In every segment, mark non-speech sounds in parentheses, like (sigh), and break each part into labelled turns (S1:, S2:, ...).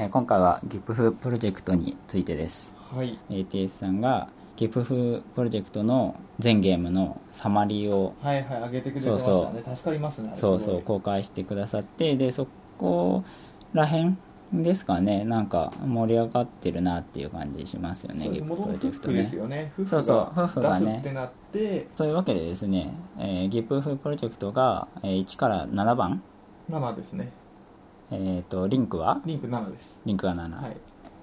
S1: えー今回は GIPF プロジェクトについてです
S2: はい。
S1: ATS さんが GIPF プロジェクトの全ゲームのサマリーを
S2: はいはい、上げてくれてましたね。助かりますね。
S1: そうそう公開してくださってでそこら辺ですかねなんか盛り上がってるなっていう感じしますよね
S2: そうです
S1: GIPF
S2: もとも
S1: プロジェクト
S2: とフックです
S1: ね
S2: よね。
S1: 夫婦がね
S2: 出すってなって、
S1: そういうわけでですね、えー、GIPF プロジェクトが、えー1から7番
S2: 7ですね。
S1: えっ、とリンクは？
S2: リンク7です。
S1: リンクが7、
S2: はい。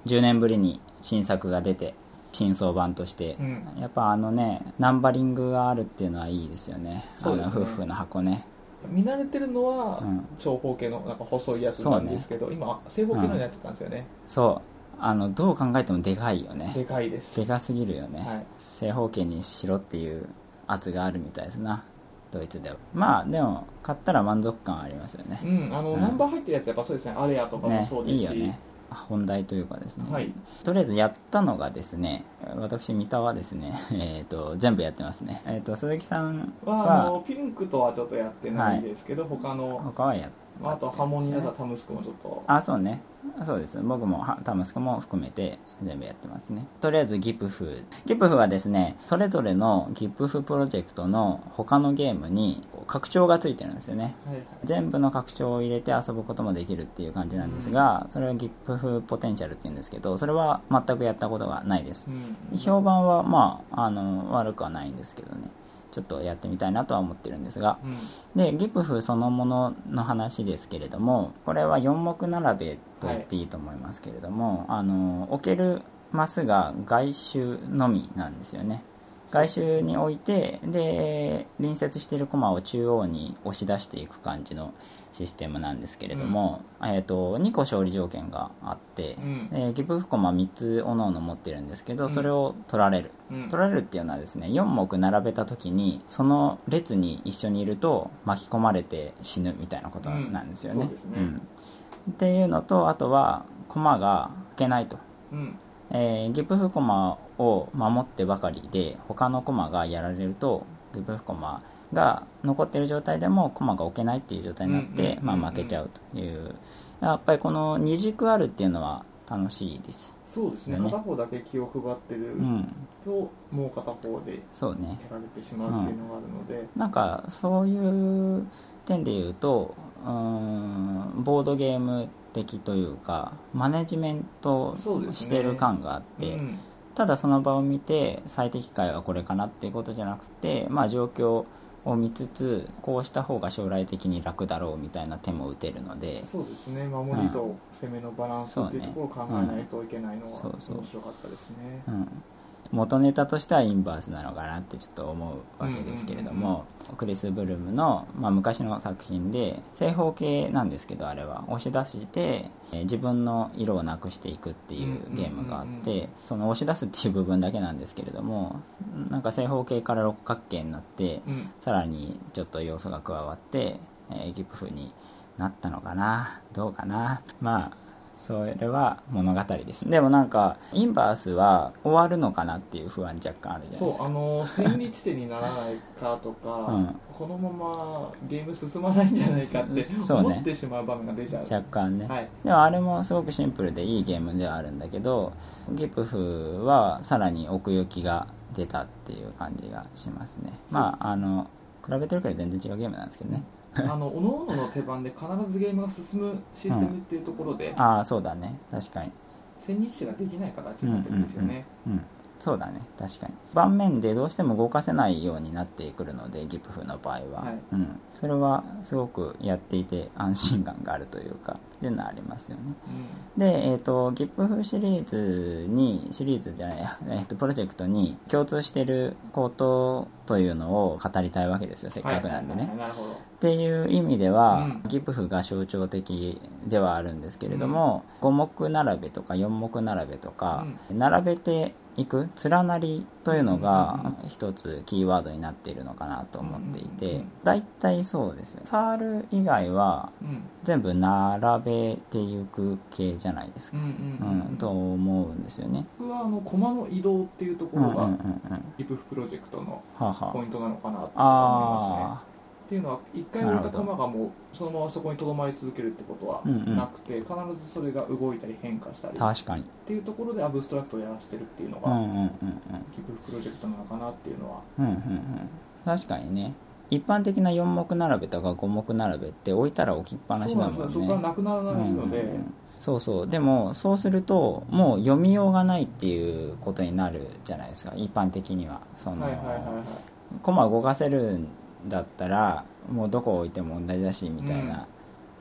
S1: 10年ぶりに新作が出て新装版として、
S2: うん。
S1: やっぱあのねナンバリングがあるっていうのはいいですよね。
S2: そうですね。
S1: 夫婦の箱ね。
S2: 見慣れてるのは
S1: うん。
S2: 長方形のなんか細いやつなんですけど、今正方形のになっちゃったんですよね。
S1: そう。あのどう考えてもでかいよね。
S2: でかいです。
S1: でかすぎるよね、
S2: はい。
S1: 正方形にしろっていう圧があるみたいですなドイツでは。まあでも買ったら満足感ありますよね。
S2: うん、あの、
S1: うん。
S2: ナンバー入ってるやつやっぱそうですね。アレアとかも
S1: ね
S2: そうですし。
S1: いいよね。本題というかですね、
S2: はい。
S1: とりあえずやったのがですね私三田はですね、(laughs) えー、と全部やってますね、えー、と鈴木さん
S2: は、あ
S1: は
S2: の、ピンクとはちょっとやってないですけど、他の、
S1: 他はやっ
S2: まあ、あと波紋になったタムスクもちょっと。
S1: あそうね。そうです。僕もはタムスクも含めて全部やってますね。とりあえず GIPF GIPF はですねそれぞれの GIPF プロジェクトの他のゲームに拡張がついてるんですよね。
S2: はいはい。
S1: 全部の拡張を入れて遊ぶこともできるっていう感じなんですが、それは GIPF ポテンシャルっていうんですけどそれは全くやったことがないです。
S2: うん。
S1: 評判はまああの悪くはないんですけどねちょっとやってみたいなとは思ってるんですが。
S2: うん。
S1: で GIPF そのものの話ですけれどもこれは4目並べと言っていいと思いますけれども、あの置けるマスが外周のみなんですよね。外周に置いてで隣接しているコマを中央に押し出していく感じのシステムなんですけれども、えー、と2個勝利条件があって、
S2: うん。
S1: えー、ギブフコマ3つおのおの持ってるんですけど
S2: うん。
S1: それを取られる、
S2: うん。
S1: 取られるっていうのはですね4目並べた時にその列に一緒にいると巻き込まれて死ぬみたいなことなんですよね,、
S2: うん。ね。
S1: うん。っていうのとあとは駒が引けないと、
S2: うん。
S1: えーギブフコマを守ってばかりで他の駒がやられるとギブフコマが残ってる状態でも駒が置けないっていう状態になって、
S2: うんうんうんうん
S1: まあ、負けちゃうという。やっぱりこの二軸あるっていうのは楽しいです。
S2: そうですね。
S1: ね。
S2: 片方だけ気を配ってる
S1: うん。
S2: と、もう片方で
S1: そうね。
S2: やられてしまうっていうのがあるので、
S1: なんかそういう点で言うとうーんボードゲーム的というかマネジメントしてる感があって、
S2: うん。
S1: ただその場を見て最適解はこれかなっていうことじゃなくて、まあ、状況を見つつこうした方が将来的に楽だろうみたいな手も打てるので
S2: そうですね。守りと攻めのバランスっていうところを考えないといけないのは面白かったですね。
S1: うん、元ネタとしてはインバースなのかなってちょっと思うわけですけれども、クリス・ブルームの、まあ、昔の作品で正方形なんですけどあれは押し出して、えー自分の色をなくしていくっていうゲームがあってその押し出すっていう部分だけなんですけれどもなんか正方形から六角形になって
S2: うん。
S1: さらにちょっと要素が加わって、えーギプフになったのかなどうかな。まあそれは物語です。でもなんかインバースは終わるのかなっていう不安若干あるじゃない
S2: そう
S1: ですか。
S2: あの千日手にならないかとか、
S1: うん。
S2: このままゲーム進まないんじゃないかって
S1: そうね。
S2: 思ってしまう場面が出ちゃう。
S1: 若干ね、
S2: はい。
S1: でもあれもすごくシンプルでいいゲームではあるんだけどギプフはさらに奥行きが出たっていう感じがしますね。まああの比べてるけど全然違うゲームなんですけどね (laughs)
S2: あの各々の手番で必ずゲームが進むシステムっていうところで、
S1: ああそうだね。確かに。
S2: 千日手ができない形になってるんですよね、
S1: うんうんうんうんそうだね。確かに。盤面でどうしても動かせないようになってくるのでギプフの場合は、
S2: はい。
S1: うん、それはすごくやっていて安心感があるというかっていうのはありますよね。で、えー、とギプフシリーズにシリーズじゃないや、えー、とプロジェクトに共通していることというのを語りたいわけですよせっかくなんでね、
S2: はい。はい
S1: っていう意味では、
S2: うん。
S1: ギプフが象徴的ではあるんですけれども、5目並べとか4目並べとか、並べていく？連なりというのが一つキーワードになっているのかなと思っていて
S2: うん
S1: 大体そうですねサール以外は
S2: うん。
S1: 全部並べていく系じゃないですか、と思うんですよね。
S2: 僕はあの駒の移動っていうところがリプフプロジェクトのポイントなのかなと思いますねっていうのは一回置いた駒がもうそのままそこにとどまり続けるってことは
S1: うんうん。
S2: なくて、必ずそれが動いたり変化したりっ
S1: 確かに。
S2: ていうところでアブストラクトをやらせてるっていうのが、
S1: うんうんうんうん。
S2: ギブフプロジェクトなのかなっていうのは。
S1: うんうんうん。確かにね。一般的な4目並べとか5目並べって置いたら置きっぱなし
S2: そうなん
S1: だもんね
S2: ですよ。そこからなくならないので、
S1: うんうんうん。そうそう。でもそうするともう読みようがないっていうことになるじゃないですか。一般的には。その、
S2: はいはいはいはい。
S1: コマ動かせるんだったらもうどこ置いても同じだしみたいな、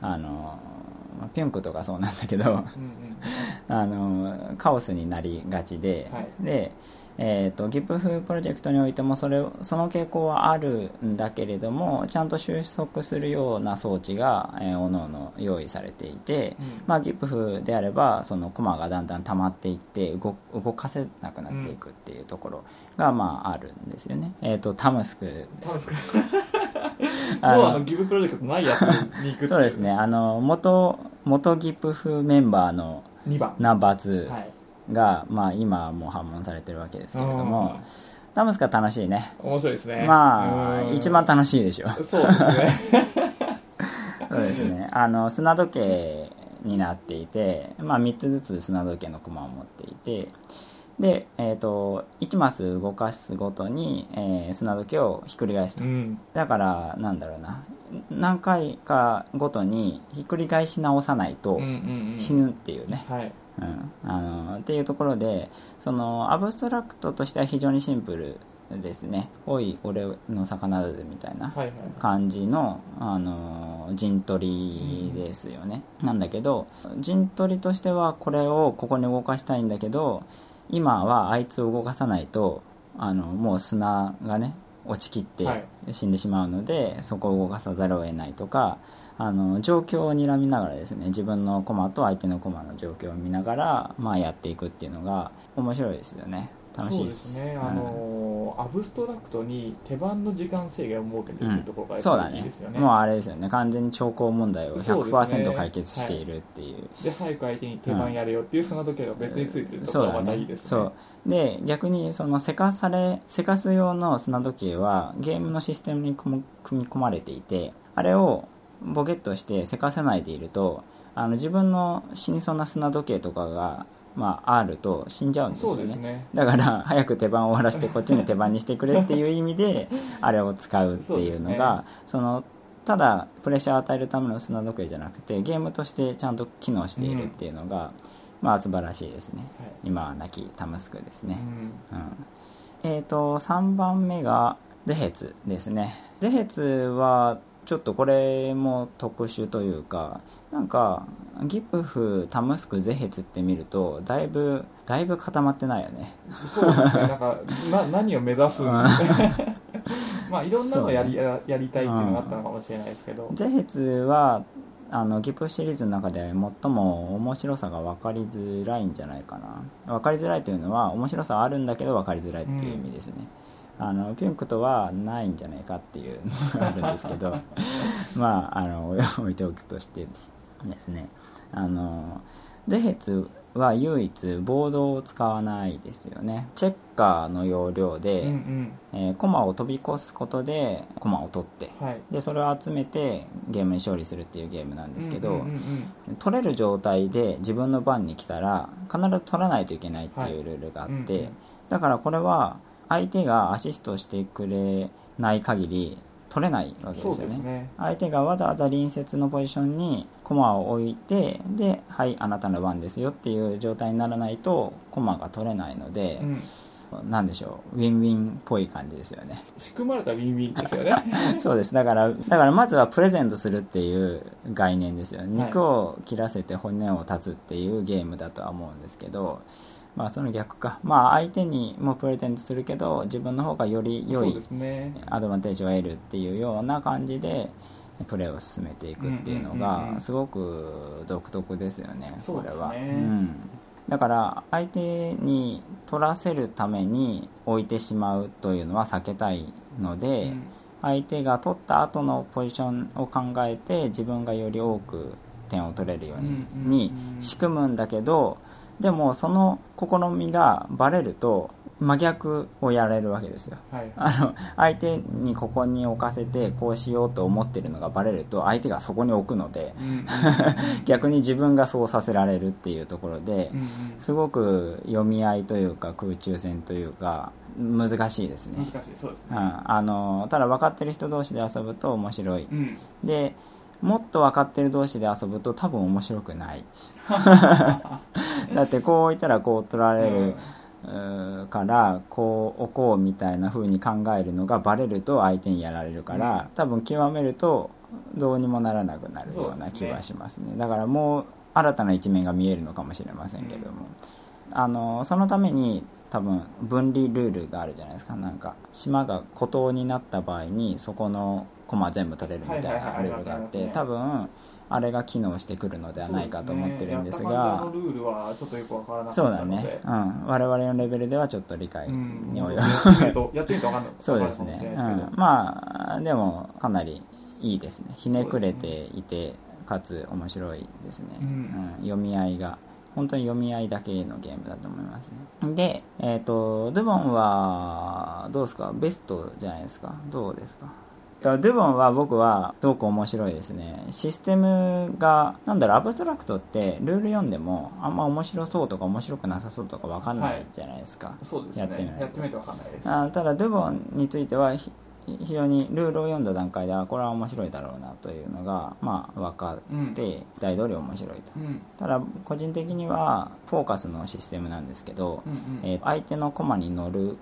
S1: あのまあピュンクとかそうなんだけど。
S2: うんうん。(laughs)
S1: あのカオスになりがちで、
S2: はい。
S1: で、えー、と GIPF プロジェクトにおいてもそれをその傾向はあるんだけれどもちゃんと収束するような装置が、えー、おのおの用意されていて、
S2: うん。
S1: まあ、GIPF であればそのコマがだんだん溜まっていって動動かせなくなっていくっていうところが、まあ、あるんですよね、えー、とタムスク。です
S2: タムスク。(laughs)
S1: あの
S2: ギブプロジェクトないやつに行く
S1: そうですね。あの元元 GIPF メンバーの
S2: 2番。
S1: ナンバー2、
S2: はい
S1: が、まあ、今はもう破門されてるわけですけれどもタムスカ楽しいね。
S2: 面白いですね。
S1: まあ
S2: うん。
S1: 一番楽しいでしょ。
S2: そうですね。(laughs)
S1: そうですね。あの砂時計になっていて、まあ、3つずつ砂時計の駒を持っていてで、えー、と1マス動かすごとに、えー砂時計をひっくり返すと、
S2: うん。
S1: だからなんだろうな。何回かごとにひっくり返し直さないと
S2: うんうんうん。
S1: 死ぬっていうね、
S2: はい
S1: うん、あのっていうところでそのアブストラクトとしては非常にシンプルですね「おい俺の魚だぜ」みたいな
S2: はいはい。
S1: 感じの、あの陣取りですよね、なんだけど陣取りとしてはこれをここに動かしたいんだけど今はあいつを動かさないとあのもう砂がね落ちきって
S2: はい。
S1: 死んでしまうので、そこを動かさざるを得ないとかあの状況を睨みながらですね自分の駒と相手の駒の状況を見ながら、まあ、やっていくっていうのが面白いですよね。楽しいです。
S2: そうですね、
S1: うん。
S2: あのアブストラクトに手番の時間制限を設けてるっていうところがやっぱ
S1: そうだね。
S2: りいいですよね,、
S1: もうあれですよね。完全に兆候問題を
S2: そうですね。
S1: 100%解決しているっていう。
S2: で早く相手に手番やれよっていうその時が別についてるところがまたいいですね。
S1: そう。で逆にそのせかされせかす用の砂時計はゲームのシステムに組み込まれていてあれをボケっとしてせかせないでいるとあの自分の死にそうな砂時計とかが、まあ、あると死んじゃうんですよ
S2: そう
S1: ね
S2: ですね。
S1: だから早く手番を終わらせてこっちに手番にしてくれっていう意味で (laughs) あれを使うっていうのがそのただプレッシャーを与えるための砂時計じゃなくてゲームとしてちゃんと機能しているっていうのが、まあ素晴らしいですね。
S2: はい。
S1: 今は亡きタムスクですね、
S2: うん。
S1: うん。えー、と3番目がゼヘツですね。ゼヘツはちょっとこれも特殊というかなんかギプフタムスクゼヘツって見るとだいぶだいぶ固まってないよね。
S2: そうですね。なんか (laughs) な何を目指す
S1: うん (laughs)
S2: まあいろんなのやりややりたいっていうのがあったのかもしれないですけど、
S1: ゼヘツはあのギプフシリーズの中で最も面白さが分かりづらいんじゃないかな。分かりづらいというのは面白さはあるんだけど分かりづらいっていう意味ですね、あのピュンクとはないんじゃないかっていうのがあるんですけど (laughs) まああの (laughs) 置いておくとしてですね。あのゼヘツは唯一ボードを使わないですよね。チェッカーの要領で、
S2: うんうん。
S1: えーコマを飛び越すことでコマを取って
S2: はい。
S1: でそれを集めてゲームに勝利するっていうゲームなんですけど、
S2: うんうんうんうん。
S1: 取れる状態で自分の番に来たら必ず取らないといけないっていうルールがあって、
S2: はいうんうん。
S1: だからこれは相手がアシストしてくれない限り取れないわけですよね。
S2: ね。
S1: 相手がわざわざ隣接のポジションに駒を置いてで「はいあなたの番ですよ」っていう状態にならないと駒が取れないので
S2: う、ん。
S1: なんでしょう。ウィンウィンっぽい感じですよね。
S2: 仕組まれたウィンウィンですよね。(laughs)
S1: そうです。だからだからまずはプレゼントするっていう概念ですよね。肉を切らせて骨を断つっていうゲームだとは思うんですけどまあその逆か。まあ相手にもプレゼントするけど自分の方がより良いアドバンテージを得るっていうような感じでプレーを進めていくっていうのがすごく独特ですよね、これは、うん、だから相手に取らせるために置いてしまうというのは避けたいので、
S2: うん。
S1: 相手が取った後のポジションを考えて自分がより多く点を取れるように,、に仕組むんだけどでもその試みがバレると真逆をやられるわけですよ。
S2: はい。
S1: あの相手にここに置かせてこうしようと思ってるのがバレると相手がそこに置くので
S2: うん (laughs)
S1: 逆に自分がそうさせられるっていうところで
S2: うんうん。
S1: すごく読み合いというか空中戦というか難しいですね。あのただ分かってる人同士で遊ぶと面白い。
S2: うん。
S1: でもっと分かってる同士で遊ぶと多分面白くない (laughs) だってこう置いたらこう取られる、うーからこう置こうみたいな風に考えるのがバレると相手にやられるから、多分極めるとどうにもならなくなるような気はしますね。だからもう新たな一面が見えるのかもしれませんけれども、あのそのために多分分離ルールがあるじゃないですか。なんか島が孤島になった場合にそこの駒全部取れるみたいなルールがあって多分あれが機能してくるのではないかと思ってるんです
S2: そうね。や
S1: が
S2: った感じのルールはちょっとよくわからなか
S1: そうだね、うん、我々のレベルではちょっと理解
S2: うん
S1: に及ぶ、
S2: やってみるとやってみるとわかんない
S1: そうですね。
S2: です
S1: うん、まあでもかなりいいですね。ひねくれていて、かつ面白いですね、
S2: うん。
S1: うん。読み合いが本当に読み合いだけのゲームだと思います。ねでえっ、とドゥボンはどうですか？ベストじゃないですか？どうですか？ドゥボンは僕はすごく面白いですね。システムがなんだろうアブストラクトってルール読んでもあんま面白そうとか面白くなさそうとか分かんないじゃないですか、
S2: そうですね。
S1: やってみないと。
S2: やってみないとわかんないです。
S1: あただドゥボンについてはひ非常にルールを読んだ段階ではこれは面白いだろうなというのがまあ分かって大通り面白いと。
S2: うん。
S1: ただ個人的にはフォーカスのシステムなんですけど、
S2: うんうん。
S1: えー相手の駒に乗る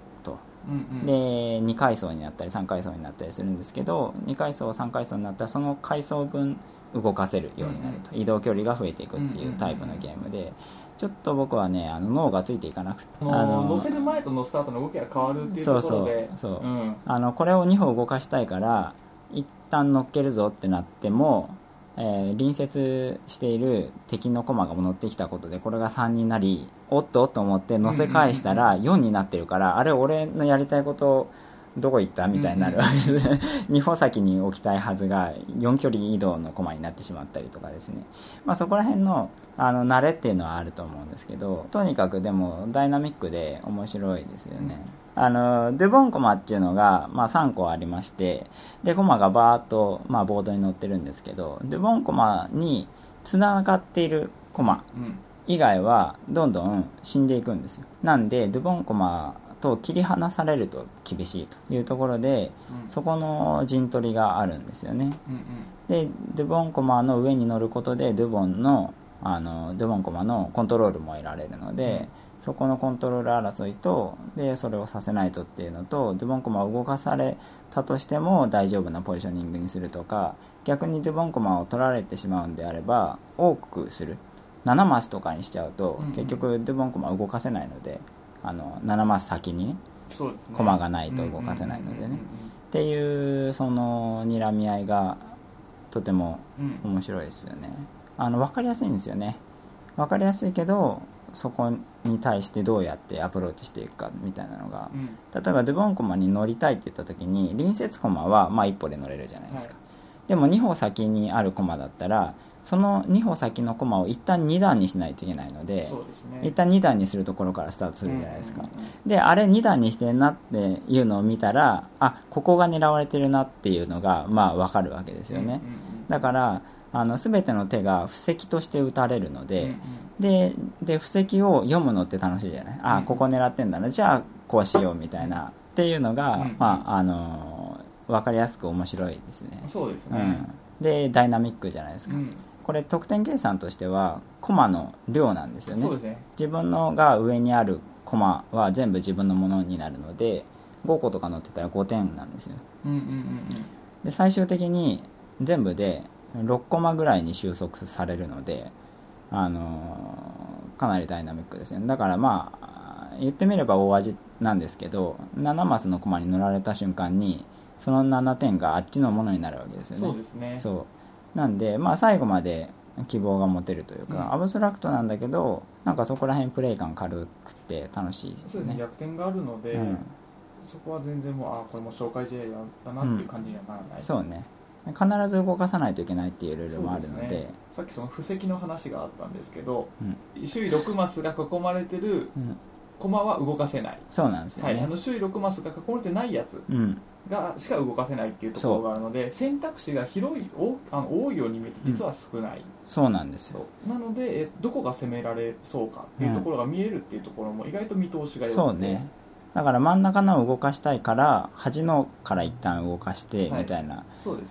S1: で2階層になったり3階層になったりするんですけど2階層3階層になったらその階層分動かせるようになると。移動距離が増えていくっていうタイプのゲームでちょっと僕はねあの脳がついていかなくて
S2: あの乗せる前と乗スタートの動きが変わるっていうところで。
S1: そうそう。そう。
S2: うん。
S1: あのこれを2歩動かしたいから一旦乗っけるぞってなっても、えー隣接している敵の駒が乗ってきたことでこれが3になりおっとと思って乗せ返したら4になってるからあれ俺のやりたいことどこ行ったみたいになるわけで (laughs) す2歩先に置きたいはずが4距離移動の駒になってしまったりとかですね、まあ、そこら辺のあの慣れっていうのはあると思うんですけどとにかくでもダイナミックで面白いですよね、あのデボンコマっていうのが、まあ、3個ありましてでコマがバーっと、まあ、ボードに載ってるんですけどデボンコマにつながっているコマ
S2: うん
S1: 以外はどんどん死んでいくんですよ。なんでデボンコマと切り離されると厳しいというところで
S2: うん。
S1: そこの陣取りがあるんですよね。
S2: うんうん。
S1: でデボンコマの上に乗ることでデボンのあのデボンコマのコントロールも得られるので、そこのコントロール争いとでそれをさせないとっていうのとデボンコマを動かされたとしても大丈夫なポジショニングにするとか逆にデボンコマを取られてしまうんであれば多くする。7マスとかにしちゃうと、
S2: うんうん。
S1: 結局デボンコマ動かせないのであの7マス先にね
S2: そうですね。
S1: 駒がないと動かせないのでね。っていうその睨み合いがとても
S2: うんうんうん。
S1: 面白いですよねあの分かりやすいんですよね。分かりやすいけどそこに対してどうやってアプローチしていくかみたいなのが。
S2: うん。
S1: 例えばデボンコマに乗りたいって言った時に隣接コマはまあ1歩で乗れるじゃないですか、
S2: はい。
S1: でも2歩先にあるコマだったらその2歩先のコマを一旦2段にしないといけないので
S2: ですね。
S1: 一旦2段にするところからスタートするじゃないですか、であれ2段にしてんなっていうのを見たらあここが狙われてるなっていうのがまあ分かるわけですよね、だからあの全ての手が布石として打たれるので、
S2: うんうん。
S1: でで布石を読むのって楽しいじゃない？あ、
S2: うん。
S1: ここ狙ってんだな。じゃあこうしようみたいな。っていうのが、
S2: うん
S1: まああの分かりやすく面白いですね、う
S2: そうですね。
S1: ん、でダイナミックじゃないですか、
S2: うん。
S1: これ得点計算としてはコマの量なんですよね。
S2: そうですね。
S1: 自分のが上にあるコマは全部自分のものになるので5個とか載ってたら5点なんですよ。
S2: うんうんうん。
S1: で最終的に全部で6コマぐらいに収束されるので、あのーかなりダイナミックですね。だからまあ言ってみれば大味なんですけど7マスのコマに乗られた瞬間にその7点があっちのものになるわけですよね。
S2: そうですね。
S1: そう。なんで、まあ、最後まで希望が持てるというか、
S2: うん。
S1: アブストラクトなんだけどなんかそこら辺プレイ感軽くて楽しいです
S2: そうですね。
S1: ね
S2: 逆転があるので、
S1: うん。
S2: そこは全然もうあこれも紹介試合だなっていう感じにはならない、
S1: そうね必ず動かさないといけないっていうルールもあるので。
S2: ね。さっきその布石の話があったんですけど
S1: うん。
S2: 周囲6マスが囲まれてる
S1: うん。
S2: 駒は動かせない、
S1: そうなんですよ
S2: はい、あ
S1: ね、
S2: の周囲6マスが囲まれてないやつ
S1: うん。
S2: がしか動かせないっていうところがあるので選択肢が広い多あの多いように見えて実は少ない、
S1: そうなんですよ。
S2: なのでえどこが攻められそうかっていうところが見えるっていうところも意外と見通しが良くて。
S1: そうねだから真ん中のを動かしたいから端のから一旦動かして
S2: はい。
S1: みたいな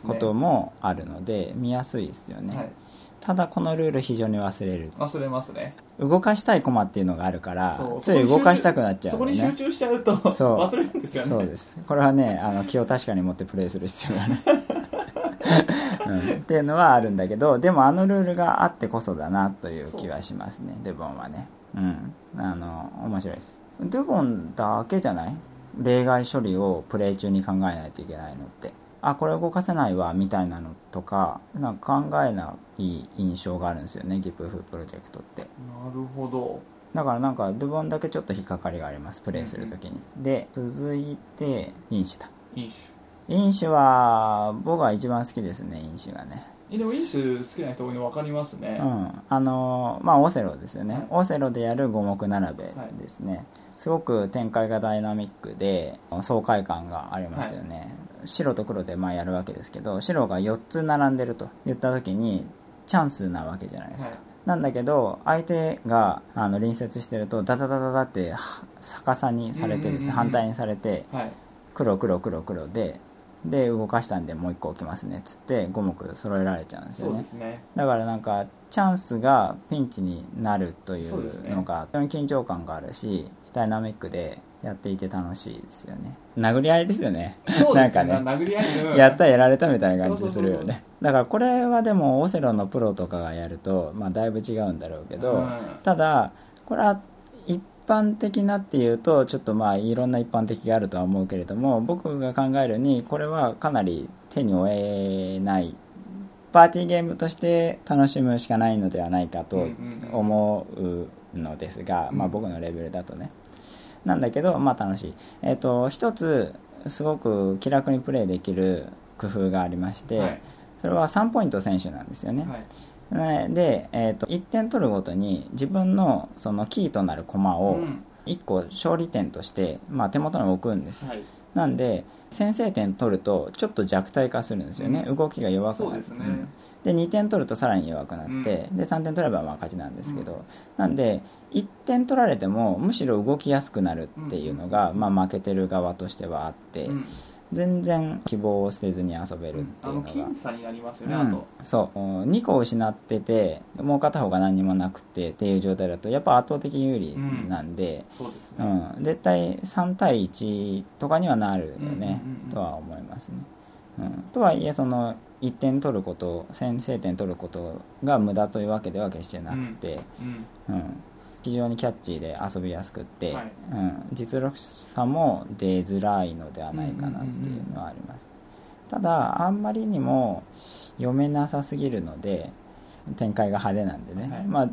S1: こともあるので見やすいですよね、
S2: はい、
S1: ただこのルール非常に忘れる。
S2: 忘れますね。
S1: 動かしたいコマっていうのがあるからつい動かしたくなっちゃ
S2: そうこに集
S1: ね
S2: 中しちゃうと
S1: そう。
S2: 忘れるんですよね。
S1: そうです。これはねあの気を確かに持ってプレイする必要がね、うん、っていうのはあるんだけどでもあのルールがあってこそだなという気はしますね。デボンはね。うん。あの面白いですデボンだけじゃない？例外処理をプレイ中に考えないといけないのって。あこれ動かせないわみたいなのとかなんか考えない印象があるんですよねギプフプロジェクトって。
S2: なるほど。
S1: だからなんかドゥボンだけちょっと引っかかりがありますプレイするときに、で続いて飲酒だ。
S2: 飲酒。
S1: 飲酒は僕は一番好きですね飲酒がね。
S2: えでも飲酒好きな人多いの分かりますね、
S1: うん。あのまあオセロですよね、
S2: はい。
S1: オセロでやる五目並べですね、すごく展開がダイナミックで爽快感がありますよね、白と黒でまあやるわけですけど白が4つ並んでると言った時にチャンスなわけじゃないですか、
S2: はい。
S1: なんだけど相手があの隣接してるとダダダダダっては逆さにされてですね、反対にされて
S2: はい。
S1: 黒黒黒黒でで動かしたんでもう1個置きますねっつって5目揃えられちゃうんですよね。
S2: ね。
S1: だからなんかチャンスがピンチになるとい
S2: う
S1: のが非常に緊張感があるしダイナミックでやっていて楽しいですよね。殴り合いですよね。
S2: そうですね。
S1: なんかね。
S2: 殴り合いの。
S1: やったやられたみたいな感じするよね。だからこれはでもオセロのプロとかがやると、まあ、だいぶ違うんだろうけど、
S2: うん。
S1: ただこれは一般的なっていうとちょっとまあいろんな一般的があるとは思うけれども僕が考えるにこれはかなり手に負えない。パーティーゲームとして楽しむしかないのではないかと思うのですが、
S2: うん。
S1: まあ僕のレベルだとねなんだけどまあ楽しい。えっ、と一つすごく気楽にプレイできる工夫がありまして、
S2: はい。
S1: それは3ポイント選手なんですよね、
S2: はい。
S1: ねで、えー、と1点取るごとに自分のそのキーとなる駒を
S2: うん。
S1: 1個勝利点として、まあ、手元に置くんです。よ
S2: はい。
S1: なんで先制点取るとちょっと弱体化するんですよね、
S2: うん。
S1: 動きが弱くなる。
S2: そうですね。
S1: んで2点取るとさらに弱くなって、で3点取ればまあ勝ちなんですけど、なんで1点取られてもむしろ動きやすくなるっていうのが、まあ、負けてる側としてはあって、
S2: うん。
S1: 全然希望を捨てずに遊べるっていうのが、
S2: 僅差になりますよね、
S1: うん。
S2: あと。
S1: そう。2個失っててもう片方が何にもなくてっていう状態だとやっぱ圧倒的有利なんで、
S2: そうです
S1: う
S2: ね、
S1: ん。絶対3対1とかにはなるよね、
S2: うんうんうんうん。
S1: とは思いますね、うん、とはいえその1点取ること先制点取ることが無駄というわけでは決してなくて、
S2: うん。
S1: うん。非常にキャッチーで遊びやすくって、
S2: はい。
S1: うん、実力差も出づらいのではないかなっていうのはあります、ただあんまりにも読めなさすぎるので展開が派手なんでね、
S2: はい。
S1: まあ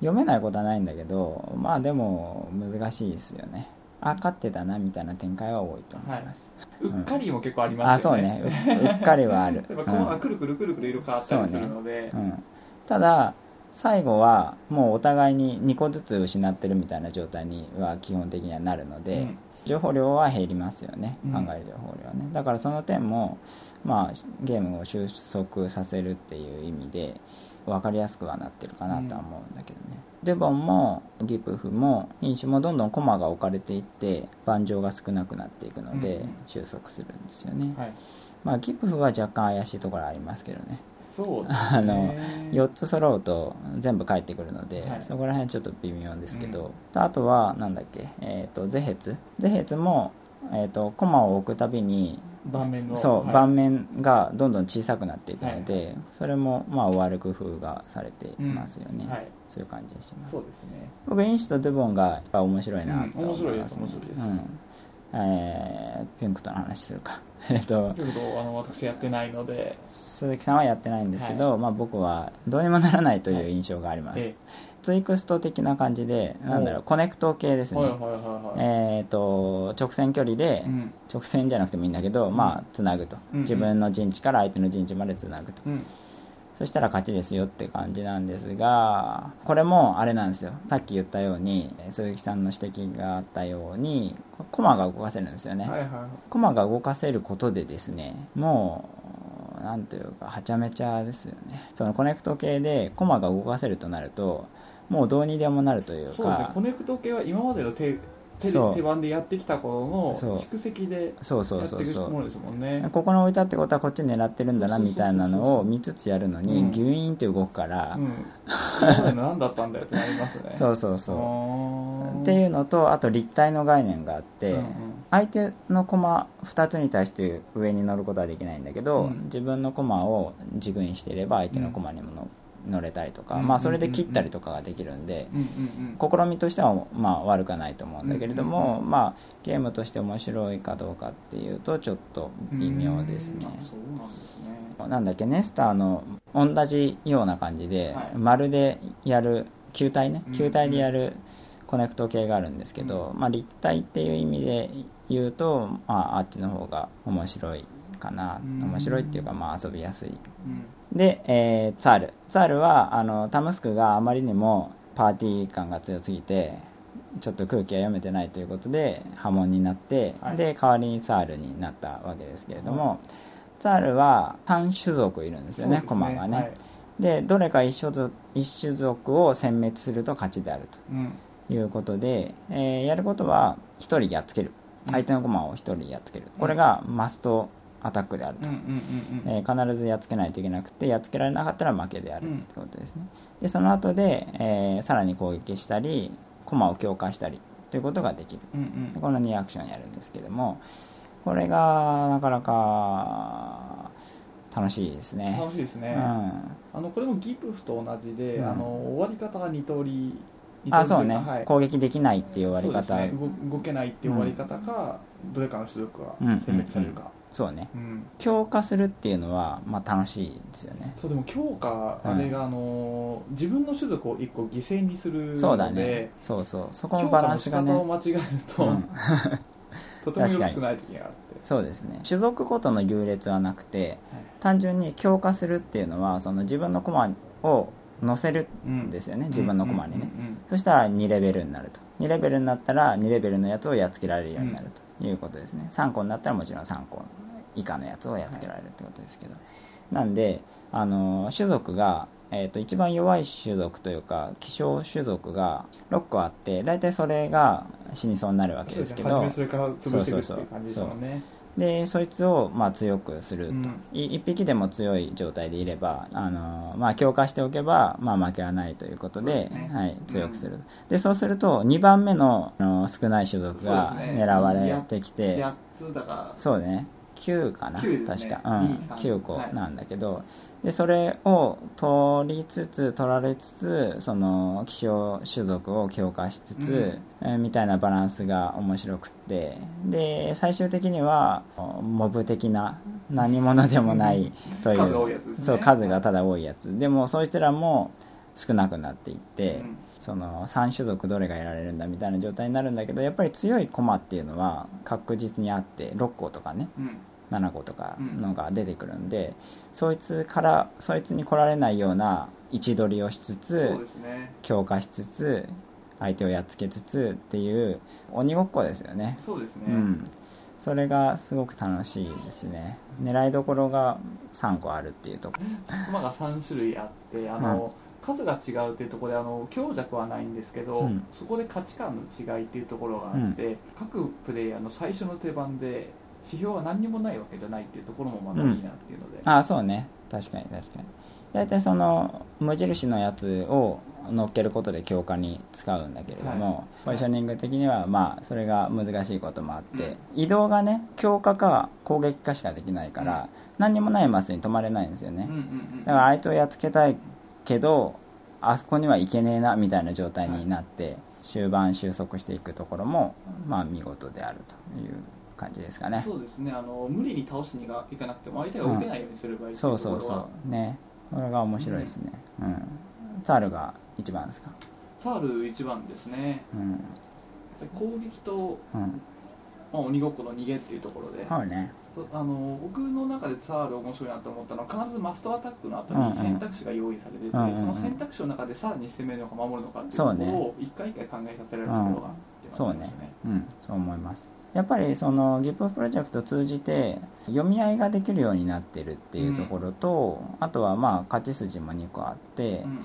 S1: 読めないことはないんだけどまあでも難しいですよねあ勝ってたなみたいな展開は多いと思います、
S2: うっかりも結構あり
S1: あそう
S2: ますよね。
S1: ねううっかりはある、
S2: やっぱ駒がくるくるくるくる色変わったりするので、
S1: うんうん。ただ最後はもうお互いに2個ずつ失ってるみたいな状態には基本的にはなるので、
S2: うん。
S1: 情報量は減りますよね。
S2: うん。
S1: 考える情報量はね、だからその点も、まあ、ゲームを収束させるっていう意味で分かりやすくはなってるかなとは思うんだけどね、デボンもギプフも品種もどんどんコマが置かれていって盤上が少なくなっていくので
S2: うんうん。
S1: 収束するんですよね、
S2: はい、
S1: まあギプフは若干怪しいところありますけどね。
S2: そうですね。
S1: あの4つ揃うと全部返ってくるので、
S2: はい。
S1: そこら辺ちょっと微妙ですけど、あとはなんだっけ、えー、とゼヘツ。ゼヘツも、えー、とコマを置くたびに
S2: 盤面の。
S1: そう、
S2: はい。
S1: 盤面がどんどん小さくなっていくので、それもまあ終わる工夫がされていますよね、
S2: はい、
S1: そういう感じにしてます。
S2: そうですね。
S1: 僕インシとデボンがやっぱ面白いなと思います、ね。
S2: うん面白いです面白いです。
S1: うんえーピンクとの話するか。(laughs) えっと。
S2: あの私やってないので、
S1: 鈴木さんはやってないんですけど、まあ、僕はどうにもならないという印象があります、
S2: え
S1: ツイクスト的な感じでなんだろう
S2: お
S1: コネクト系ですね、
S2: はいはいはいはい、
S1: えっ、と直線距離で、
S2: うん。
S1: 直線じゃなくてもいいんだけど、まあつなぐと、
S2: うんうん。
S1: 自分の陣地から相手の陣地までつなぐと。
S2: うん。
S1: そしたら勝ちですよって感じなんですがこれもあれなんですよ。さっき言ったように鈴木さんの指摘があったように駒が動かせるんですよね、
S2: はいはい
S1: 駒が動かせることでですねもうなんというかはちゃめちゃですよね。そのコネクト系で駒が動かせるとなるともうどうにでもなるという
S2: そうですね。
S1: か
S2: コネクト系は今までの手手手番でやってきた頃の蓄積で
S1: そうそ
S2: やって
S1: うそう。そう
S2: いくものですもんね。
S1: ここに置いたってことはこっち狙ってるんだなみたいなのを見つつやるのに
S2: うん。
S1: ギュイーンって動くから、
S2: うん。今までの何だったんだよってなりますね。(laughs)
S1: そうそうそう。
S2: う
S1: っていうのとあと立体の概念があって、
S2: うんうん。
S1: 相手の駒2つに対して上に乗ることはできないんだけど、
S2: うん。
S1: 自分の駒を軸にしていれば相手の駒にもの乗れたりとか、
S2: うん
S1: まあ、それで切ったりとかができるんで、試みとしてはまあ悪くはないと思うんだけれども、まあ、ゲームとして面白いかどうかっていうとちょっと
S2: うん
S1: 微妙ですね。
S2: うんあそうなん
S1: だっけネスターの同じような感じで、
S2: はい。
S1: 丸でやる球体ね
S2: うん
S1: 球体でやるコネクト系があるんですけど、まあ、立体っていう意味で言うと、まあ、あっちの方が面白いかな。
S2: うん。
S1: 面白いっていうか、まあ、遊びやすい。
S2: うん
S1: で、えーツァール。ツァールはあのタムスクがあまりにもパーティー感が強すぎてちょっと空気が読めてないということで波紋になって、
S2: はい。
S1: で代わりにツァールになったわけですけれども、ツァールは3種族いるんですよね
S2: そうです
S1: コマがね、
S2: はい。
S1: でどれか一種族一種族を殲滅すると勝ちである
S2: うん。
S1: ということで、えーやることは1人やっつける。
S2: うん。
S1: 相手の駒を1人やっつける、これがマストアタックであると。えー必ずやっつけないといけなくてやっつけられなかったら負けである
S2: うん。
S1: ってことですね、でその後で、えーさらに攻撃したり駒を強化したりということができる。
S2: うんうん。
S1: でこの2アクションやるんですけどもこれがなかなか楽しいですね。
S2: 楽しいですね、
S1: うん。
S2: あのこれもギプフと同じで、
S1: うん。
S2: あの終わり方が2通り二通り
S1: あそうね、
S2: はい。
S1: 攻撃できないっていう終わり方。
S2: そうですね、動動けないっていう終わり方か、どれかの種族が
S1: うん
S2: 殲滅されるか、
S1: そうね。
S2: うん。
S1: 強化するっていうのは、まあ、楽しいですよね。
S2: そうでも強化
S1: うん
S2: あれが、あの自分の種族を1個犠牲にするので
S1: そうだね。そうそう。そこの
S2: 強
S1: バラ
S2: 化の仕方
S1: ンスがね
S2: を間違えると、
S1: うん。(laughs)
S2: とてもよろしくない時があって。
S1: そうですね種族ごとの優劣はなくて単純に強化するっていうのはその自分の駒を乗せるんですよね、自分の駒にね、そしたら2レベルになると。2レベルになったら2レベルのやつをやっつけられるようになるとい。うことですね。3個になったらもちろん3個以下のやつをやっつけられるってことですけど、なんであの種族が、えー、と一番弱い種族というか希少種族が6個あって大体それが死にそうになるわけ
S2: そうです
S1: けど
S2: それから潰していくっていう感じで
S1: そいつをまあ強くすると、
S2: うん。
S1: い一匹でも強い状態でいればあの、まあ、強化しておけば、まあ、負けはないということで
S2: ね。
S1: はい、強くする、でそうすると2番目のあの少ない種族が狙われてきて
S2: 8つだから。
S1: そうね。9かな、
S2: 9ですね。
S1: 確か、うん。
S2: 2 3
S1: 9個
S2: はい。
S1: なんだけど、でそれを取りつつ取られつつその希少種族を強化しつつ、
S2: うん。
S1: えーみたいなバランスが面白くって。で最終的にはモブ的な何者でもないという。
S2: 数多いやつね。
S1: そう数がただ多いやつ。でもそいつらも少なくなっていって、
S2: うん。
S1: その3種族どれが得られるんだみたいな状態になるんだけどやっぱり強い駒っていうのは確実にあって6個とかね。
S2: うん
S1: 7個とかのが出てくるんで、そいつからそいつに来られないような位置取りをしつつ
S2: ね。
S1: 強化しつつ相手をやっつけつつっていう鬼ごっこですよね。
S2: そうですね、
S1: うん。それがすごく楽しいですね。狙いどころが3個あるっていうとこ。
S2: 馬が3種類あってあの、数が違うっていうところであの強弱はないんですけど、
S1: うん。
S2: そこで価値観の違いっていうところがあって、各プレイヤーの最初の手番で指標は何にもないわけじゃないっていうところもまたいいなっていうので、
S1: ああそうね。確かに確かに。大体その無印のやつを乗っけることで強化に使うんだけれども、
S2: はい。
S1: ポジショニング的にはまあそれが難しいこともあって、移動がね強化か攻撃かしかできないから、何にもないマスに止まれないんですよね、
S2: うんうんうん
S1: だから相手をやっつけたいけどあそこには行けねえなみたいな状態になって、終盤収束していくところもまあ見事であるという感じですかね。
S2: そうですね。あの無理に倒しにがいかなくても相手が打てないようにすればいいってい
S1: そうそうそう。ね。これが面白いですね。うん、ツァールが一番ですか？
S2: サール一番ですね。
S1: うん。
S2: で攻撃と、
S1: うん。
S2: まあ、鬼ごっこの逃げっていうところで、
S1: そうね。
S2: あの僕の中でツァール面白いなと思ったのは必ずマストアタックの後に選択肢が用意されてて、
S1: うんうん
S2: その選択肢の中でさらに攻めるのか守るのかっていうところを一回一回考えさせられるところがあって
S1: そうね。うん。そう思いますやっぱりその GIP プロジェクトを通じて読み合いができるようになってるっていうところと、あとはまあ勝ち筋も2個あって、
S2: うん。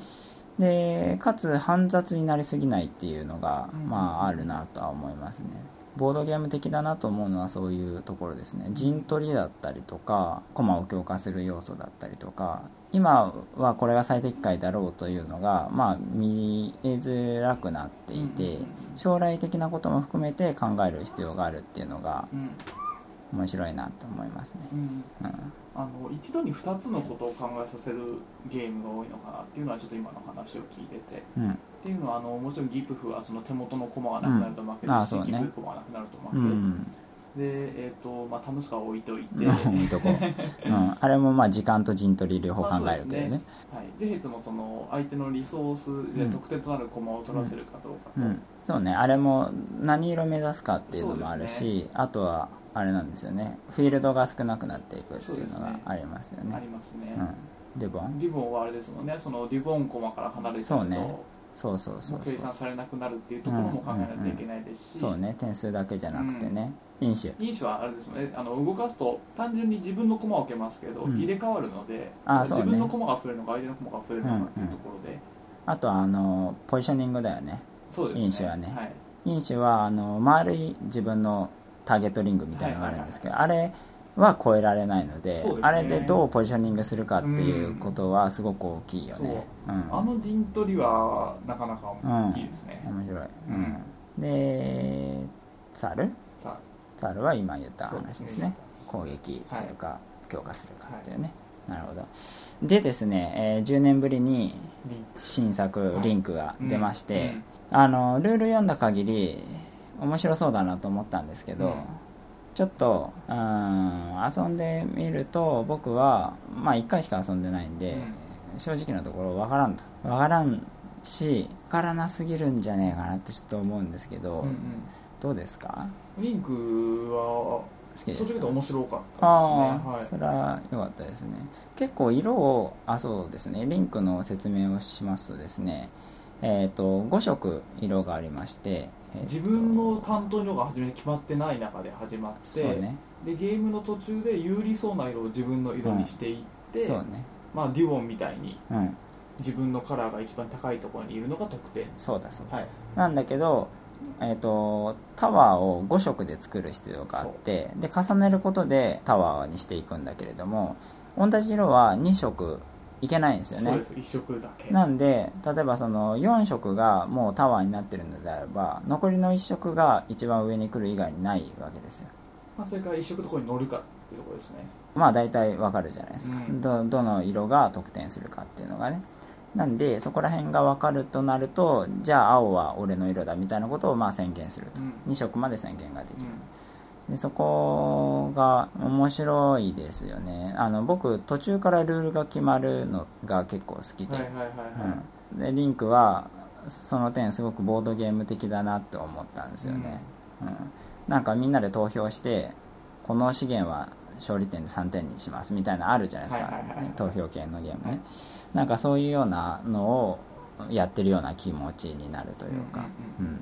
S1: でかつ煩雑になりすぎないっていうのが、
S2: うん。
S1: まああるなとは思いますね。ボードゲーム的だなと思うのはそういうところですね。陣取りだったりとか駒を強化する要素だったりとか今はこれが最適解だろうというのが、まあ、見えづらくなっていて、将来的なことも含めて考える必要があるっていうのが
S2: うん。
S1: 面白いなと思いますね、
S2: うん。
S1: うん、
S2: あの一度に2つのことを考えさせるゲームが多いのかなっていうのはちょっと今の話を聞いてて
S1: うん。
S2: っていうのはあのもちろんギプフはその手元の駒がなくなると負けるし、
S1: うん。ね。
S2: ギプフ駒がなくなると負ける、
S1: うん
S2: で、えーとまあ、タムスカは置いといて、
S1: うん置いとこう、うん、(laughs) あれもまあ時間と陣取り両方考えるけどね,、
S2: はい、ゼヘツもその相手のリソースで
S1: うん
S2: 得点となる駒を取らせるかどうかと、
S1: うん、そうね。あれも何色目指すかっていうのもあるし、あとはあれなんですよね。フィールドが少なくなっていくっていうのがありますよね。
S2: ありますね、
S1: うん、デボン？
S2: リボンはあれですもんね。そのリボン駒から離れてると
S1: そうね。そうそうそう
S2: 計算されなくなるっていうところも考えないといけないですし、
S1: そうね。点数だけじゃなくてね、飲酒。
S2: 飲酒はあれですもんね。あの動かすと単純に自分の駒を置けますけど、
S1: うん。
S2: 入れ替わるので
S1: あそうね。
S2: 自分の駒が増えるのか相手の駒が増えるのかっていうところで、
S1: あとはあのポジショニングだよね。
S2: そうですね。
S1: 飲酒はね。
S2: はい。
S1: 飲酒はあの丸い自分のターゲットリングみたいなのがあるんですけど、あれは超えられないので
S2: そうですね。
S1: あれでどうポジショニングするかっていうことはすごく大きいよね、う。ん。
S2: あの陣取りはなかなか
S1: うん。
S2: いいですね、
S1: 面白い、
S2: う
S1: うん。ん、でサル
S2: さ
S1: サルは今言った話ですね。攻撃するか、
S2: は
S1: 強化するかっていうね、なるほど。でですね、えー10年ぶりに新作
S2: はい。
S1: リンクが出まして、
S2: うん。
S1: あのルール読んだ限り面白そうだなと思ったんですけど、
S2: うん。
S1: ちょっとうん遊んでみると僕はまあ1回しか遊んでないんで、正直なところ分からんと。分からんし分からなすぎるんじゃねえかなってちょっと思うんですけど、
S2: うんうん。
S1: どうですか？
S2: リンクは
S1: 好きです。か
S2: 正直面白かったですね。はい。
S1: それは良かったですね。結構色をあそうですね。リンクの説明をしますとですねえっ、と5色色がありまして、えーと
S2: 自分の担当色が初めに決まってない中で始まって、
S1: ね。
S2: でゲームの途中で有利そうな色を自分の色にしていって、
S1: そうね。
S2: まあ、デュオンみたいに
S1: うん。
S2: 自分のカラーが一番高いところにいるのが得点
S1: そうだそうだ、
S2: はい。
S1: なんだけどえー、とタワーを5色で作る必要があってで重ねることでタワーにしていくんだけれども同じ色は2色いけないんですよね。
S2: そうです。一色だけ。
S1: なんで例えばその4色がもうタワーになってるのであれば残りの1色が一番上に来る以外にないわけですよ。
S2: まあ、それから一色どこに乗るかっていうところですね。
S1: まあ大体わかるじゃないですか、
S2: うん。
S1: どどの色が得点するかっていうのがねなんでそこら辺が分かるとなるとじゃあ青は俺の色だみたいなことをまあ宣言すると、
S2: うん。
S1: 2色まで宣言ができる、
S2: う
S1: でそこが面白いですよね。あの僕途中からルールが決まるのが結構好きで,、でリンクはその点すごくボードゲーム的だなって思ったんですよね、うん。なんかみんなで投票してこの資源は勝利点で3点にしますみたいなのあるじゃないですか、投票系のゲームね、
S2: はい
S1: なんかそういうようなのをやってるような気持ちになるというか、
S2: うん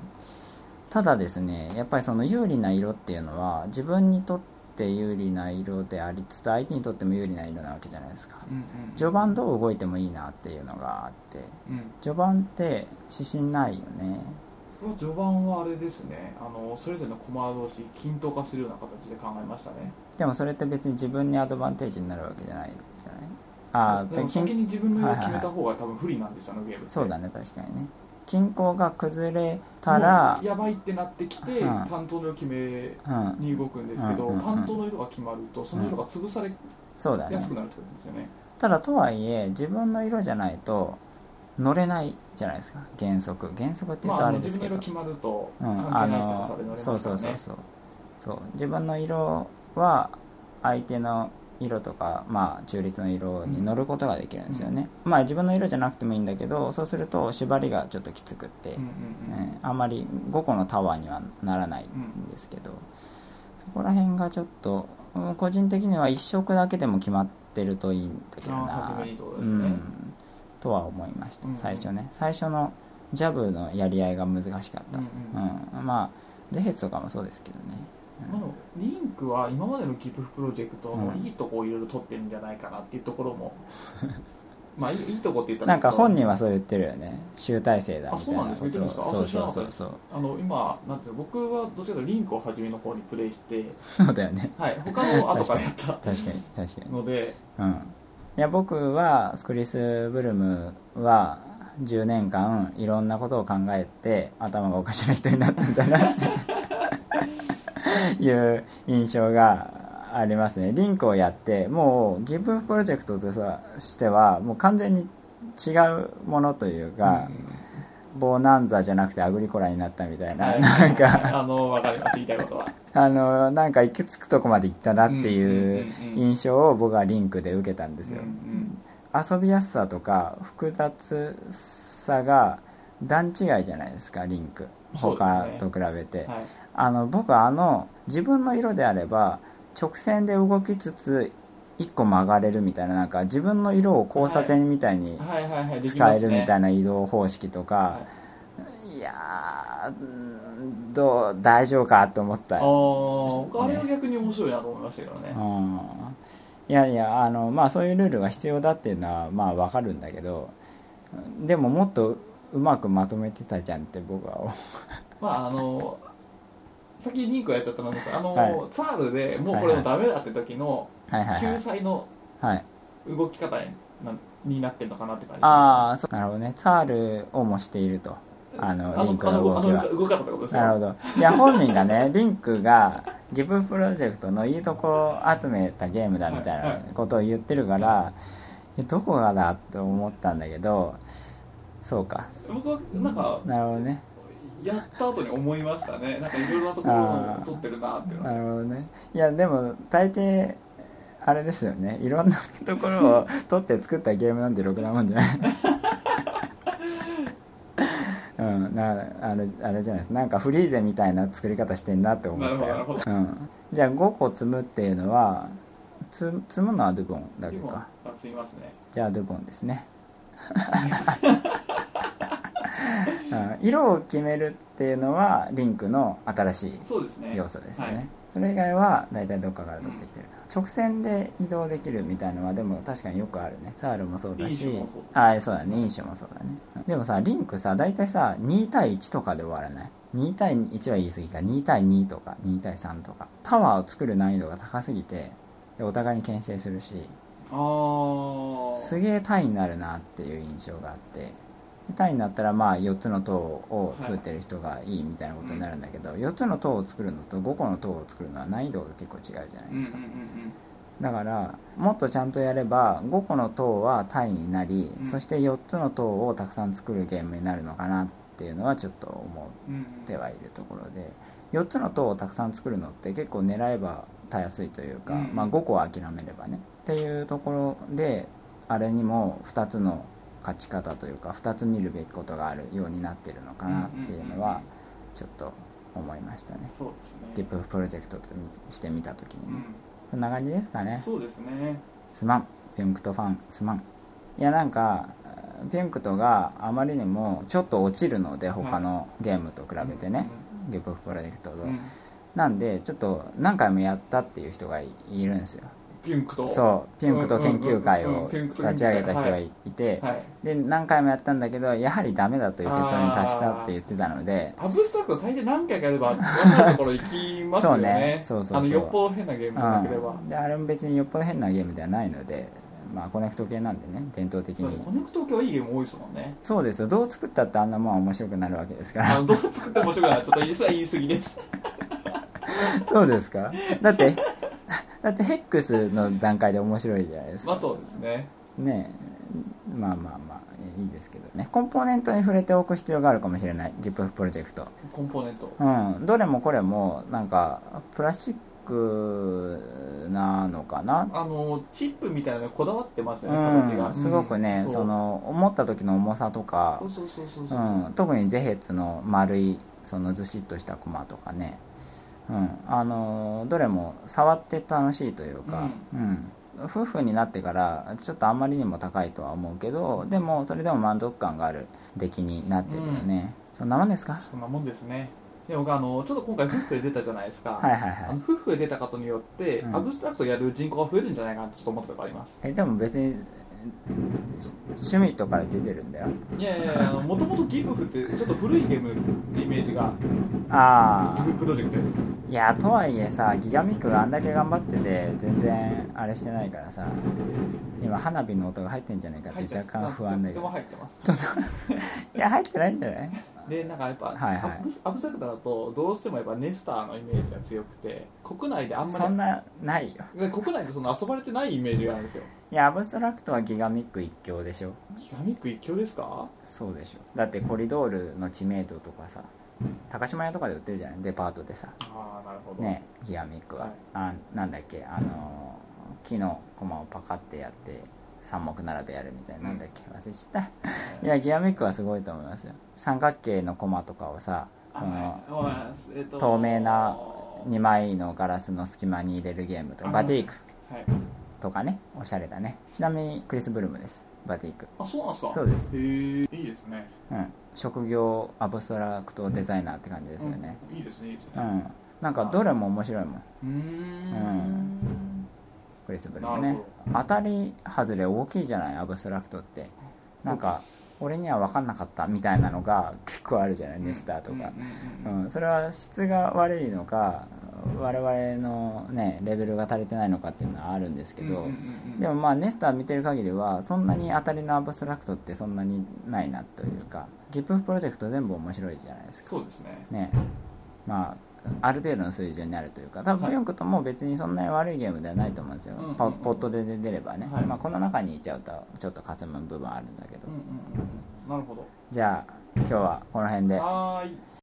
S1: ただですねやっぱりその有利な色っていうのは自分にとって有利な色でありつつ相手にとっても有利な色なわけじゃないですか。
S2: うんうん
S1: 序盤どう動いてもいいなっていうのがあって
S2: うん。
S1: 序盤って指針ないよね。
S2: 序盤はあれですね。あのそれぞれの駒同士均等化するような形で考えましたね。
S1: でもそれって別に自分にアドバンテージになるわけじゃないじゃない？ああ金
S2: 先に自分の色を決めた方が多分不利なんですよあのゲーム
S1: そうだね確かにね。均衡が崩れたら
S2: やばいってなってきて、
S1: うん。
S2: 担当の色決め
S1: うん
S2: に動くんですけど、
S1: うん。うんうん。
S2: 担当の色が決まるとその色が潰され
S1: そうだね
S2: やすくなるってことですよね。
S1: ただとはいえ自分の色じゃないと乗れないじゃないですか原則。原則って言うと
S2: まあ、
S1: れですけど、
S2: 自分の色決まると
S1: うん、
S2: 関係
S1: あ
S2: ない高さで乗れ
S1: の
S2: ます
S1: そうそうそう
S2: からね
S1: そう。そう。自分の色は相手の色とか、まあ、中立の色に乗ることができるんですよね、まあ自分の色じゃなくてもいいんだけどそうすると縛りがちょっときつくって、
S2: うんうんうん。
S1: ねあんまり5個のタワーにはならないんですけど、そこら辺がちょっとうん個人的には1色だけでも決まってるといいんだけどな。
S2: あ初めにってことで
S1: うん、とは思いました。
S2: うん
S1: 最初ね。最初のジャブのやり合いが難しかった、
S2: うん
S1: うん。まあゼヘツとかもそうですけどね、
S2: まあリンクは今までのキーププロジェクトの
S1: うん。
S2: いいとこをいろいろ取ってるんじゃないかなっていうところも。(laughs) まあいいいいとこって言ったら
S1: なんか本人はそう言ってるよね。集大成だみたいな
S2: あそうなんです。か言ってるんですか？あ
S1: そうそうそう。そう
S2: あの今なんていうの僕はどっちかというとリンクを初めの方にプレイして
S1: そうだよね。
S2: はい他の (laughs) 後からやった。
S1: 確かに確かに。
S2: ので。
S1: うん。いや僕はクリス・ブルムは10年間いろんなことを考えて頭がおかしな人になったんだなって (laughs) いう印象がありますね。リンクをやってもうギブプロジェクトとさしてはもう完全に違うものというか、ボーナンザじゃなくてアグリコラになったみたいな、
S2: はい。
S1: なんか
S2: あの分かります。言いたいことは。
S1: あのなんか行き着くとこまで行ったなっていう
S2: うんうんうんうん。
S1: 印象を僕はリンクで受けたんですよ、
S2: うんうん。
S1: 遊びやすさとか複雑さが段違いじゃないですかリンク。他と比べて、
S2: はい
S1: あの僕はあの自分の色であれば直線で動きつつ1個曲がれるみたいななんか自分の色を交差点みたいに使えるみたいな移動方式とか、、
S2: はい。
S1: やどう大丈夫かと思った。
S2: あー僕あれは逆に面白いなと思いましたけどね。
S1: うん。いやいやあのまあそういうルールが必要だっていうのはまあわかるんだけどでももっとうまくまとめてたじゃんって僕は思う。
S2: まああの先にリンクをやっちゃったのですあの、
S1: はい。
S2: ツァールでもうこれもダメだって時の
S1: はいはいはい。
S2: 救済の
S1: はい。
S2: 動き方になになってるのかなって感じ
S1: ああそう。なるほどね。ツァールを模していると。あの
S2: あ
S1: リンクの動きは。
S2: あの動き方ってことですよ。
S1: なるほど。いや本人がね (laughs) リンクがギブプロジェクトのいいとこ集めたゲームだみたいなことを言ってるから、えどこがだと思ったんだけどそうか。
S2: 僕はなんか
S1: なるほどね
S2: やった後に思いましたね。なんかいろいろなところを取ってるなっていうのは。
S1: なるほどね。いやでも大抵あれですよね。いろんなところを (laughs) 取って作ったゲームなんてろくなもんじゃない。(laughs) うん。なあれあれじゃないです。なんかフリーゼみたいな作り方してんなって思ったよ。うん、じゃあ5個積むっていうのはつ積むのはドゥボンだけか。
S2: ね。
S1: じゃあドゥボンですね、うん、色を決めるっていうのはリンクの新しい要素ですよね、
S2: はい。
S1: それ以外は大体どっかから取ってきてると、直線で移動できるみたいのはでも確かによくあるね。ツァールもそうだし。
S2: 飲酒もそう。
S1: あそうだね。飲酒もそうだね。でもさリンクさ大体さ2対1とかで終わらない？2対1は言い過ぎか。2対2とか2対3とか。タワーを作る難易度が高すぎてでお互いに牽制するし。
S2: ああ
S1: すげえ単位になるなっていう印象があって。で単位になったらまあ4つの塔を作ってる人がいいみたいなことになるんだけど、4つの塔を作るのと5個の塔を作るのは難易度が結構違うじゃないですか、だからもっとちゃんとやれば5個の塔は単位になり、
S2: うん。
S1: そして4つの塔をたくさん作るゲームになるのかなっていうのはちょっと思ってはいるところで4つの塔をたくさん作るのって結構狙えばたやすいというか、
S2: うん。
S1: まあ、5個は諦めればね。っていうところであれにも2つの勝ち方というか2つ見るべきことがあるようになってるのかなっていうのはちょっと思いましたね。
S2: そうですね。
S1: ディッププロジェクトとしてみた時にね、
S2: うん。
S1: そんな感じですかね。
S2: そうですね。
S1: すまん。ピュンクトファン。すまん。いやなんかピュンクトがあまりにもちょっと落ちるので他のゲームと比べてね、ギプフプロジェクトと、なんでちょっと何回もやったっていう人がいいるんですよ
S2: ピュンクと。
S1: そうピュンクト研究会を立ち上げた人が
S2: はい
S1: いて
S2: はい。
S1: で何回もやったんだけどやはりダメだという結論に達したって言ってたので
S2: アブストラクト大抵何回かやれば分かるところ行きますよね。
S1: そうね。そうそうそう。
S2: あのよっぽど変なゲームじゃなければ、
S1: うん。であれも別によっぽど変なゲームではないのでまあコネクト系なんでね伝統的に。
S2: コネクト系はいいゲーム多いですもんね。
S1: そうですよ。どう作ったってあんなもんは面白くなるわけですから。
S2: どう作っても面白くないちょっと言いそれは言い過ぎです。(laughs)
S1: そうですか？だってだってヘックスの段階で面白いじゃないですか。
S2: まあそうですね。
S1: ね。えまあまあまあいいですけどね。コンポーネントに触れておく必要があるかもしれない。GIP プロジェクト。
S2: コンポーネント。
S1: うん。どれもこれもなんかプラスチックなのかな。
S2: あのチップみたいなのにこだわってますよ
S1: う
S2: ね、形が。
S1: んすごくね、
S2: うん。
S1: その思った時の重さとか
S2: そうそうそうそうそう。
S1: うん、特にゼヘツの丸いそのずしっとしたコマとかねうん、あのどれも触って楽しいというか、うん。夫婦になってからちょっとあんまりにも高いとは思うけどでもそれでも満足感がある出来になってるよね、そんなもんですか？
S2: そんなもんですね。でもあのちょっと今回夫婦で出たじゃないですか、
S1: はいはいはい。
S2: あの夫婦で出たことによって、
S1: うん。
S2: アブストラクトやる人口が増えるんじゃないかなとちょっと思ったところあります。
S1: えでも別に趣味とかで出てるんだよ。
S2: いやいやいやもともとギブフってちょっと古いゲームってイメージが
S1: ああ
S2: ギブプロジェクトです。
S1: いやとはいえさギガミックがあんだけ頑張ってて全然あれしてないからさ今花火の音が入ってんじゃないかって若干不安だけど。
S2: 入ってます。(laughs)
S1: いや入ってないんじゃない？
S2: でなんかやっぱ、
S1: はいはい。
S2: アブスアブストラクトだとどうしてもやっぱネスターのイメージが強くて国内であんまり
S1: そんなないよ。
S2: で国内でその遊ばれてないイメージがあるんですよ
S1: いやアブストラクトはギガミック一強でしょ。
S2: ギガミック一強ですか？
S1: そうでしょ。だってコリドールの知名度とかさ高島屋とかで売ってるじゃない？デパートでさ。
S2: ああなるほど。
S1: ねギガミックは、
S2: はい。
S1: あなんだっけ？あの木の駒をパカってやって三目並べやるみたいな、なんだっけ？忘れちゃった。い。やギガミックはすごいと思いますよ。三角形の駒とかをさその
S2: はいえっと
S1: 透明な2枚のガラスの隙間に入れるゲームとか。
S2: あ
S1: バティーク。
S2: はい
S1: とかねおしゃれだね。ちなみにクリス・ブルームです。バティーク。
S2: あそうなんですか？
S1: そうです。
S2: へえいいですね。
S1: うん。職業アブストラクトデザイナーって感じですよね。
S2: うん。いいですねいいですね。
S1: うん、なんかどれも面白いもん。
S2: うーん。
S1: クリス・ブルームね。当たり外れ大きいじゃない？アブストラクトって。なんか俺には分かんなかったみたいなのが結構あるじゃない？ネスターとか、
S2: うん、
S1: それは質が悪いのか我々のねレベルが足りてないのかっていうのはあるんですけど、でもまあネスター見てる限りはそんなに当たりのアブストラクトってそんなにないなというかギッププロジェクト全部面白いじゃないですか。
S2: そうですね。
S1: ね。まあある程度の水準になるというか多分
S2: はい。
S1: 4区とも別にそんなに悪いゲームではないと思うんですよ、
S2: うんうんうん
S1: ポポットで出ればね、
S2: はい。
S1: まあ、この中にいちゃうとちょっとかすむ部分あるんだけど、
S2: うんうんうん。なるほど。
S1: じゃあ今日はこの辺で。
S2: はーい